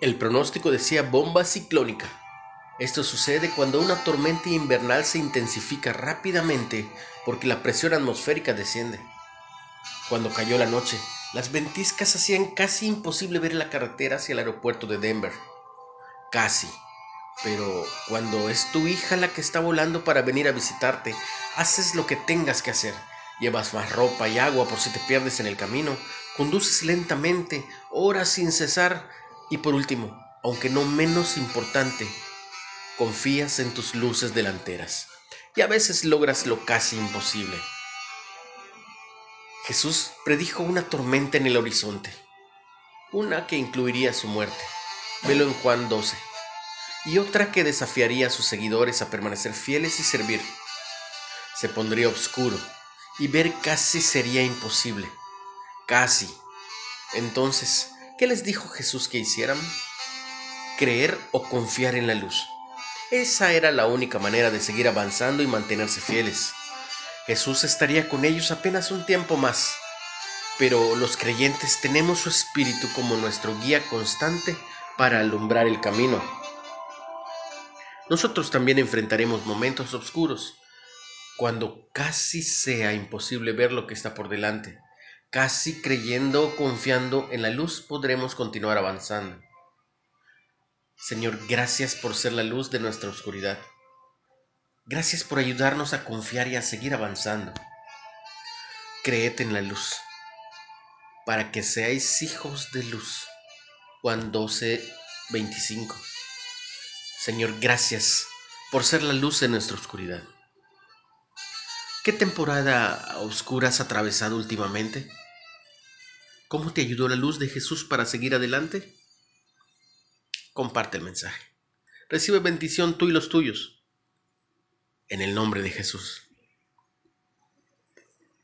El pronóstico decía bomba ciclónica. Esto sucede cuando una tormenta invernal se intensifica rápidamente porque la presión atmosférica desciende. Cuando cayó la noche, las ventiscas hacían casi imposible ver la carretera hacia el aeropuerto de Denver. Casi. Pero cuando es tu hija la que está volando para venir a visitarte, haces lo que tengas que hacer. Llevas más ropa y agua por si te pierdes en el camino, conduces lentamente, horas sin cesar y por último, aunque no menos importante, confías en tus luces delanteras y a veces logras lo casi imposible. Jesús predijo una tormenta en el horizonte, una que incluiría su muerte, velo en Juan 12, y otra que desafiaría a sus seguidores a permanecer fieles y servir. Se pondría oscuro y ver casi sería imposible. Casi. Entonces, ¿qué les dijo Jesús que hicieran? Creer o confiar en la luz. Esa era la única manera de seguir avanzando y mantenerse fieles. Jesús estaría con ellos apenas un tiempo más, pero los creyentes tenemos su espíritu como nuestro guía constante para alumbrar el camino. Nosotros también enfrentaremos momentos oscuros, cuando casi sea imposible ver lo que está por delante. Casi creyendo confiando en la luz podremos continuar avanzando. Señor, gracias por ser la luz de nuestra oscuridad. Gracias por ayudarnos a confiar y a seguir avanzando. Creed en la luz, para que seáis hijos de luz. Juan 12, 25. Señor, gracias por ser la luz de nuestra oscuridad. ¿Qué temporada oscura has atravesado últimamente? ¿Cómo te ayudó la luz de Jesús para seguir adelante? Comparte el mensaje. Recibe bendición tú y los tuyos. En el nombre de Jesús.